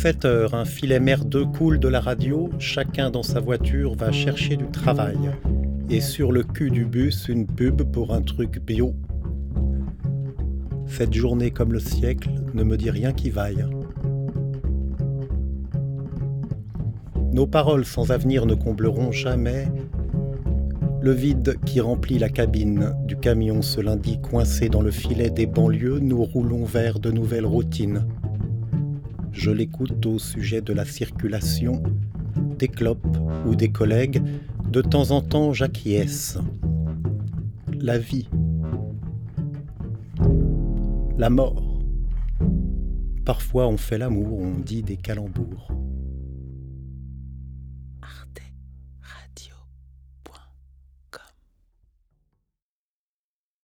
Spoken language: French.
7 heures, un filet merdeux coule de la radio, chacun dans sa voiture va chercher du travail. Et sur le cul du bus, une pub pour un truc bio. Cette journée comme le siècle ne me dit rien qui vaille. Nos paroles sans avenir ne combleront jamais le vide qui remplit la cabine du camion ce lundi coincé dans le filet des banlieues, nous roulons vers de nouvelles routines. Je l'écoute au sujet de la circulation, des clopes ou des collègues. De temps en temps, j'acquiesce. La vie. La mort. Parfois on fait l'amour, on dit des calembours.